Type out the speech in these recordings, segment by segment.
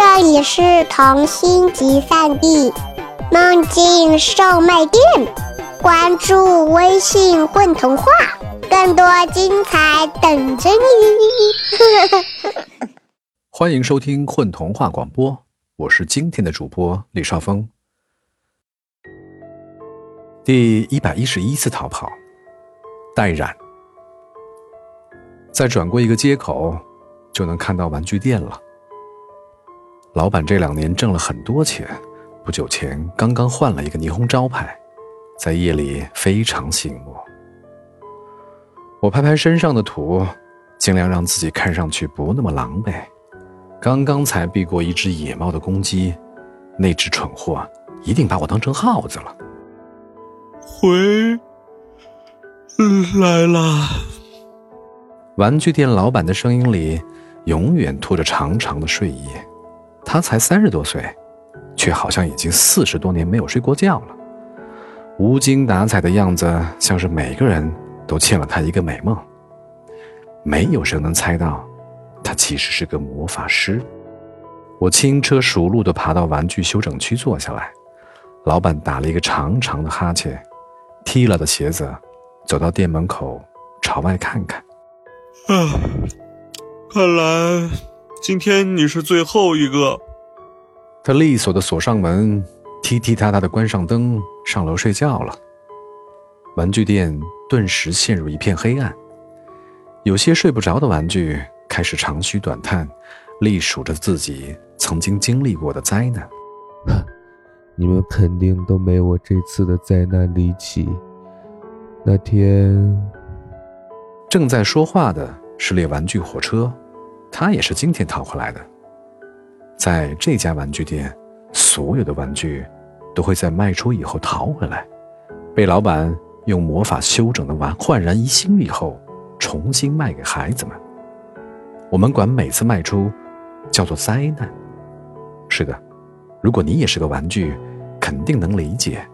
这里是童心集散地，梦境售卖店。关注微信“混童话”，更多精彩等着你。欢迎收听《混童话》广播，我是今天的主播李少峰。第一百一十一次逃跑，戴冉。再转过一个街口，就能看到玩具店了。老板这两年挣了很多钱，不久前刚刚换了一个霓虹招牌，在夜里非常醒目。我拍拍身上的土，尽量让自己看上去不那么狼狈。刚刚才避过一只野猫的攻击，那只蠢货一定把我当成耗子了。回来了。玩具店老板的声音里，永远拖着长长的睡意。他才三十多岁，却好像已经四十多年没有睡过觉了。无精打采的样子，像是每个人都欠了他一个美梦。没有谁能猜到，他其实是个魔法师。我轻车熟路地爬到玩具修整区坐下来，老板打了一个长长的哈欠，踢了的鞋子，走到店门口，朝外看看。啊，看来今天你是最后一个。他利索的锁上门，踢踢踏踏的关上灯，上楼睡觉了。玩具店顿时陷入一片黑暗。有些睡不着的玩具开始长吁短叹，历数着自己曾经经历过的灾难。你们肯定都没我这次的灾难离奇。那天。正在说话的是列玩具火车，他也是今天淘回来的。在这家玩具店，所有的玩具都会在卖出以后逃回来，被老板用魔法修整的完焕然一新以后，重新卖给孩子们。我们管每次卖出叫做灾难。是的，如果你也是个玩具，肯定能理解，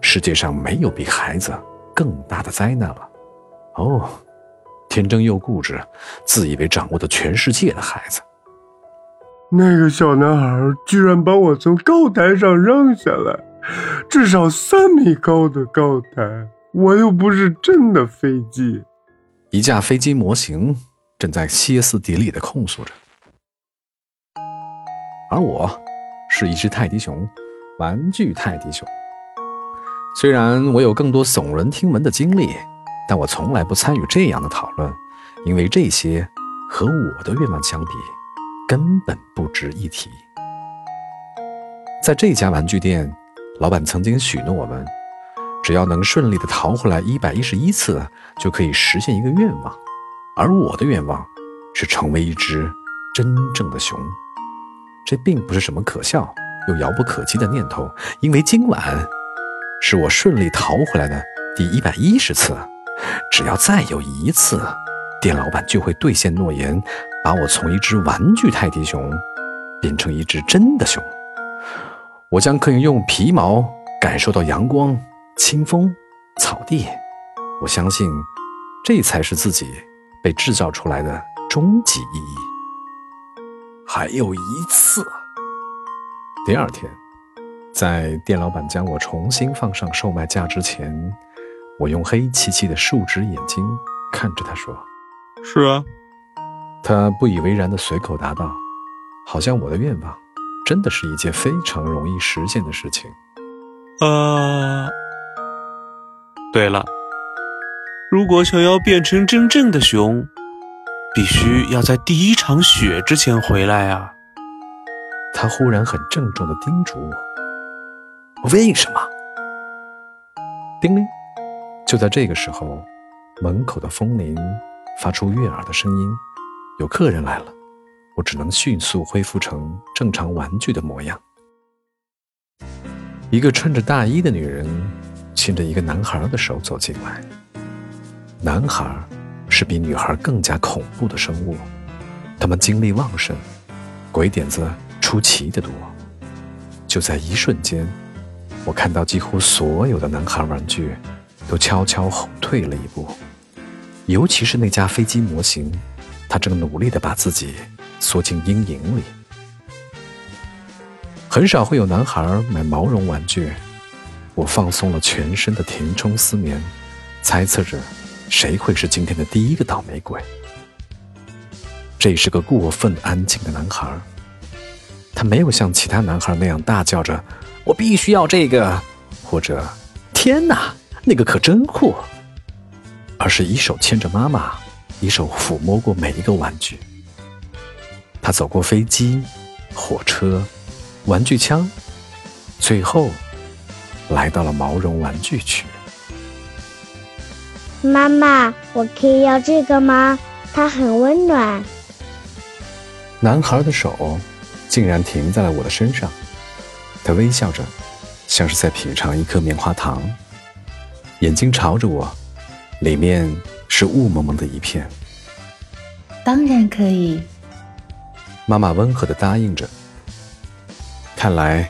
世界上没有比孩子更大的灾难了。哦。天真又固执，自以为掌握的全世界的孩子。那个小男孩居然把我从高台上扔下来，至少三米高的高台，我又不是真的飞机。一架飞机模型正在歇斯底里的控诉着，而我是一只泰迪熊，玩具泰迪熊。虽然我有更多耸人听闻的经历。但我从来不参与这样的讨论，因为这些和我的愿望相比，根本不值一提。在这家玩具店，老板曾经许诺我们，只要能顺利的逃回来一百一十一次，就可以实现一个愿望。而我的愿望是成为一只真正的熊。这并不是什么可笑又遥不可及的念头，因为今晚是我顺利逃回来的第一百一十次。只要再有一次，店老板就会兑现诺言，把我从一只玩具泰迪熊变成一只真的熊。我将可以用皮毛感受到阳光、清风、草地。我相信，这才是自己被制造出来的终极意义。还有一次。第二天，在店老板将我重新放上售卖架之前。我用黑漆漆的竖直眼睛看着他说：“是啊。”他不以为然的随口答道：“好像我的愿望真的是一件非常容易实现的事情。”啊，对了，如果想要变成真正的熊，必须要在第一场雪之前回来啊！他忽然很郑重的叮嘱我：“为什么？”叮铃。就在这个时候，门口的风铃发出悦耳的声音，有客人来了。我只能迅速恢复成正常玩具的模样。一个穿着大衣的女人牵着一个男孩的手走进来。男孩是比女孩更加恐怖的生物，他们精力旺盛，鬼点子出奇的多。就在一瞬间，我看到几乎所有的男孩玩具。都悄悄后退了一步，尤其是那架飞机模型，他正努力地把自己缩进阴影里。很少会有男孩买毛绒玩具。我放松了全身的填充丝棉，猜测着谁会是今天的第一个倒霉鬼。这是个过分安静的男孩，他没有像其他男孩那样大叫着“我必须要这个”或者“天哪，那个可真酷”，而是一手牵着妈妈，一手抚摸过每一个玩具。他走过飞机、火车、玩具枪，最后来到了毛绒玩具区。妈妈，我可以要这个吗？它很温暖。男孩的手竟然停在了我的身上，他微笑着，像是在品尝一颗棉花糖，眼睛朝着我，里面是雾蒙蒙的一片。当然可以，妈妈温和的答应着。看来，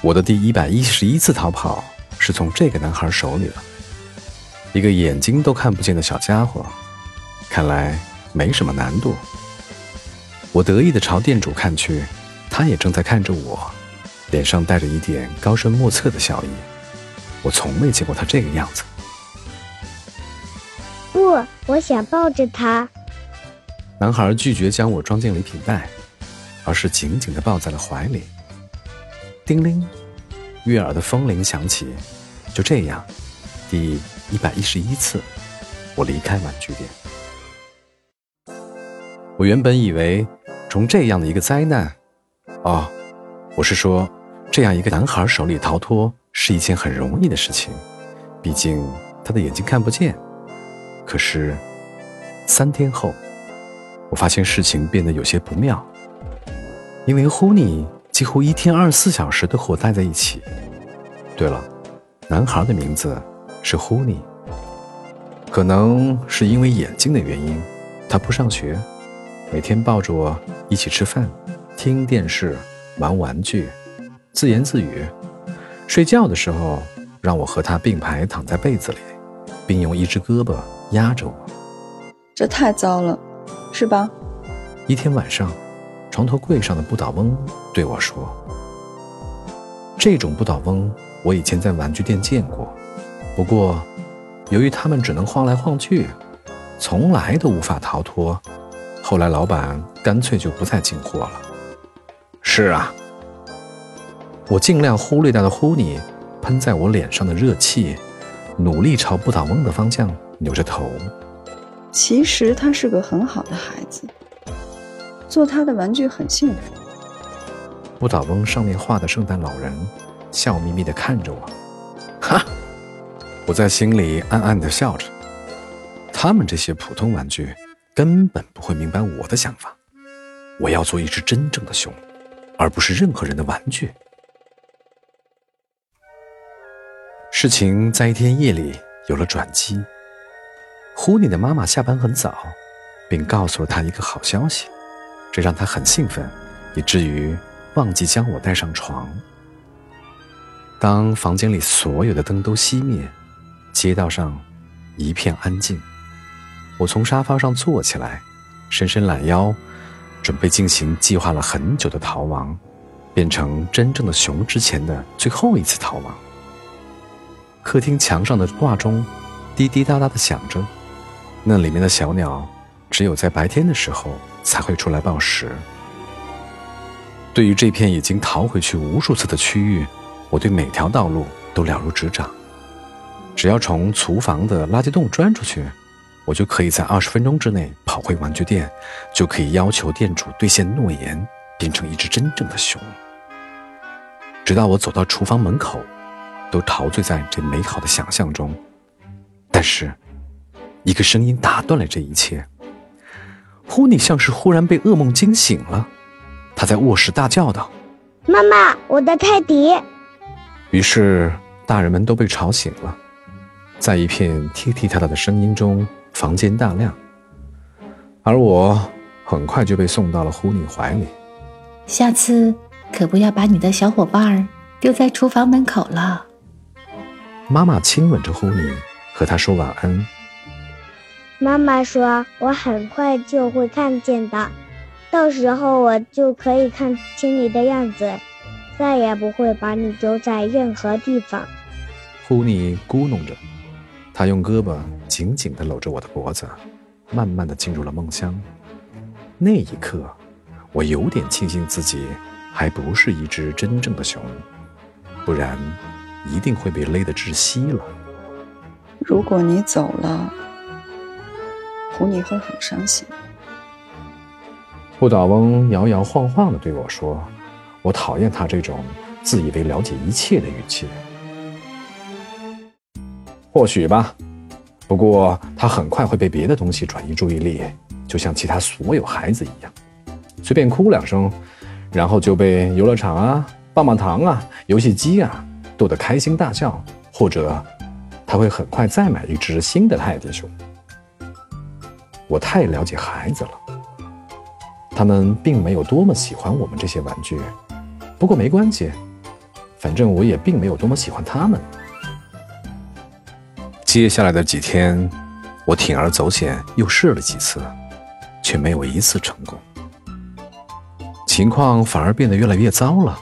我的第一百一十一次逃跑是从这个男孩手里了，一个眼睛都看不见的小家伙，看来没什么难度。我得意的朝店主看去，他也正在看着我，脸上带着一点高深莫测的笑意。我从没见过他这个样子。不，我想抱着他。男孩拒绝将我装进礼品袋，而是紧紧的抱在了怀里。叮铃，悦耳的风铃响起。就这样，第一百一十一次，我离开玩具店。我原本以为。从这样的一个灾难，哦，我是说，这样一个男孩手里逃脱是一件很容易的事情，毕竟他的眼睛看不见。可是，三天后，我发现事情变得有些不妙，因为呼尼几乎一天二十四小时都和我待在一起。对了，男孩的名字是呼尼，可能是因为眼睛的原因，他不上学。每天抱着我一起吃饭、听电视、玩玩具，自言自语。睡觉的时候，让我和他并排躺在被子里，并用一只胳膊压着我。这太糟了，是吧？一天晚上，床头柜上的不倒翁对我说：“这种不倒翁我以前在玩具店见过，不过由于它们只能晃来晃去，从来都无法逃脱。”后来，老板干脆就不再进货了。是啊，我尽量忽略掉的呼你喷在我脸上的热气，努力朝不倒翁的方向扭着头。其实他是个很好的孩子，做他的玩具很幸福。不倒翁上面画的圣诞老人笑眯眯地看着我，哈！我在心里暗暗地笑着。他们这些普通玩具。根本不会明白我的想法。我要做一只真正的熊，而不是任何人的玩具。事情在一天夜里有了转机。狐狸的妈妈下班很早，并告诉了他一个好消息，这让他很兴奋，以至于忘记将我带上床。当房间里所有的灯都熄灭，街道上一片安静。我从沙发上坐起来，伸伸懒腰，准备进行计划了很久的逃亡，变成真正的熊之前的最后一次逃亡。客厅墙上的挂钟滴滴答答的响着，那里面的小鸟只有在白天的时候才会出来报时。对于这片已经逃回去无数次的区域，我对每条道路都了如指掌，只要从厨房的垃圾洞钻出去。我就可以在二十分钟之内跑回玩具店，就可以要求店主兑现诺言，变成一只真正的熊。直到我走到厨房门口，都陶醉在这美好的想象中。但是，一个声音打断了这一切。呼尼像是忽然被噩梦惊醒了，他在卧室大叫道：“妈妈，我的泰迪！”于是，大人们都被吵醒了，在一片踢踢踏踏的声音中。房间大亮，而我很快就被送到了呼尼怀里。下次可不要把你的小伙伴丢在厨房门口了。妈妈亲吻着呼尼，和他说晚安。妈妈说：“我很快就会看见的，到时候我就可以看清你的样子。再也不会把你丢在任何地方。呼尼咕哝着，他用胳膊紧紧地搂着我的脖子，慢慢地进入了梦乡。那一刻，我有点庆幸自己还不是一只真正的熊，不然一定会被勒得窒息了。如果你走了，胡尼会很伤心。不倒翁摇摇晃晃地对我说：“我讨厌他这种自以为了解一切的语气。”或许吧，不过他很快会被别的东西转移注意力，就像其他所有孩子一样，随便哭两声，然后就被游乐场啊、棒棒糖啊、游戏机啊逗得开心大笑，或者他会很快再买一只新的泰迪熊。我太了解孩子了，他们并没有多么喜欢我们这些玩具，不过没关系，反正我也并没有多么喜欢他们。接下来的几天，我铤而走险，又试了几次，却没有一次成功。情况反而变得越来越糟了。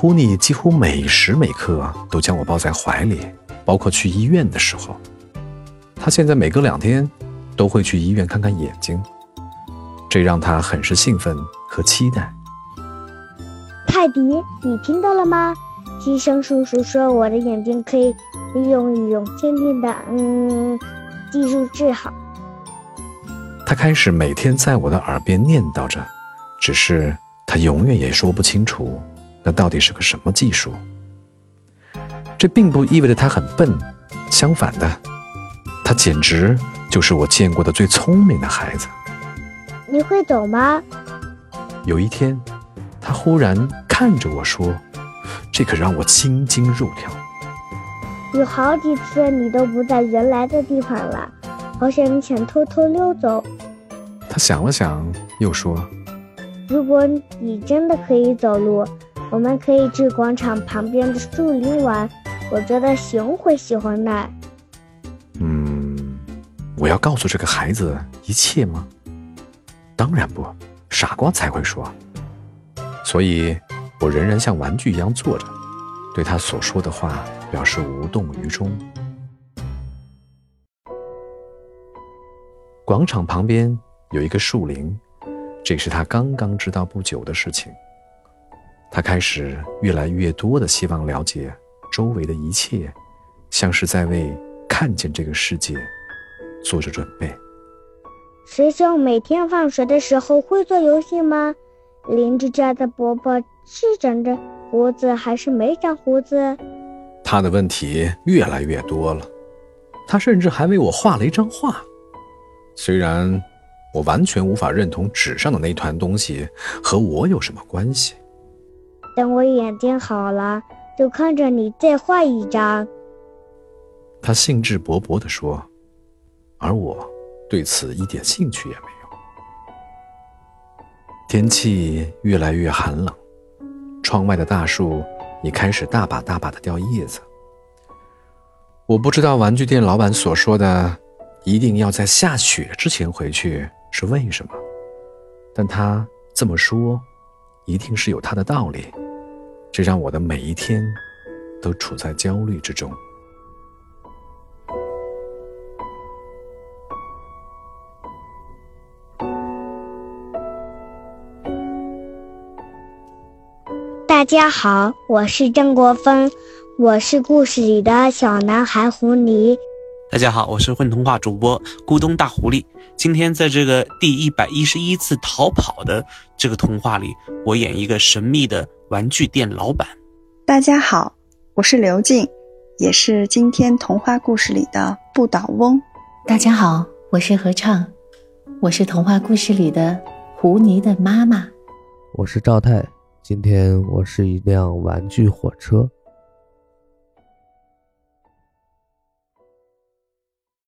呼尼几乎每时每刻都将我抱在怀里，包括去医院的时候。他现在每隔两天都会去医院看看眼睛，这让他很是兴奋和期待。泰迪，你听到了吗？医生叔叔说我的眼睛可以。利用一种先进的嗯技术治好。他开始每天在我的耳边念叨着，只是他永远也说不清楚那到底是个什么技术。这并不意味着他很笨，相反的，他简直就是我见过的最聪明的孩子。你会走吗？有一天，他忽然看着我说：“这可让我心惊肉跳。”有好几次你都不在原来的地方了，好像你想偷偷溜走。他想了想，又说：“如果你真的可以走路，我们可以去广场旁边的树林玩。我觉得熊会喜欢的。”嗯，我要告诉这个孩子一切吗？当然不，傻瓜才会说。所以，我仍然像玩具一样坐着，对他所说的话。表示无动于衷。广场旁边有一个树林，这是他刚刚知道不久的事情。他开始越来越多的希望了解周围的一切，像是在为看见这个世界做着准备。学校每天放学的时候会做游戏吗？邻居家的伯伯是长着胡子还是没长胡子？他的问题越来越多了，他甚至还为我画了一张画。虽然我完全无法认同纸上的那团东西和我有什么关系。等我眼睛好了，就看着你再画一张。他兴致勃勃地说，而我对此一点兴趣也没有。天气越来越寒冷，窗外的大树。也开始大把大把的掉叶子。我不知道玩具店老板所说的一定要在下雪之前回去是为什么，但他这么说，一定是有他的道理。这让我的每一天都处在焦虑之中。大家好，我是郑国峰，我是故事里的小男孩狐狸。大家好，我是混童话主播咕咚大狐狸。今天在这个第一百一十一次逃跑的这个童话里，我演一个神秘的玩具店老板。大家好，我是刘静，也是今天童话故事里的不倒翁。大家好，我是合唱，我是童话故事里的狐狸的妈妈。我是赵太。今天我是一辆玩具火车。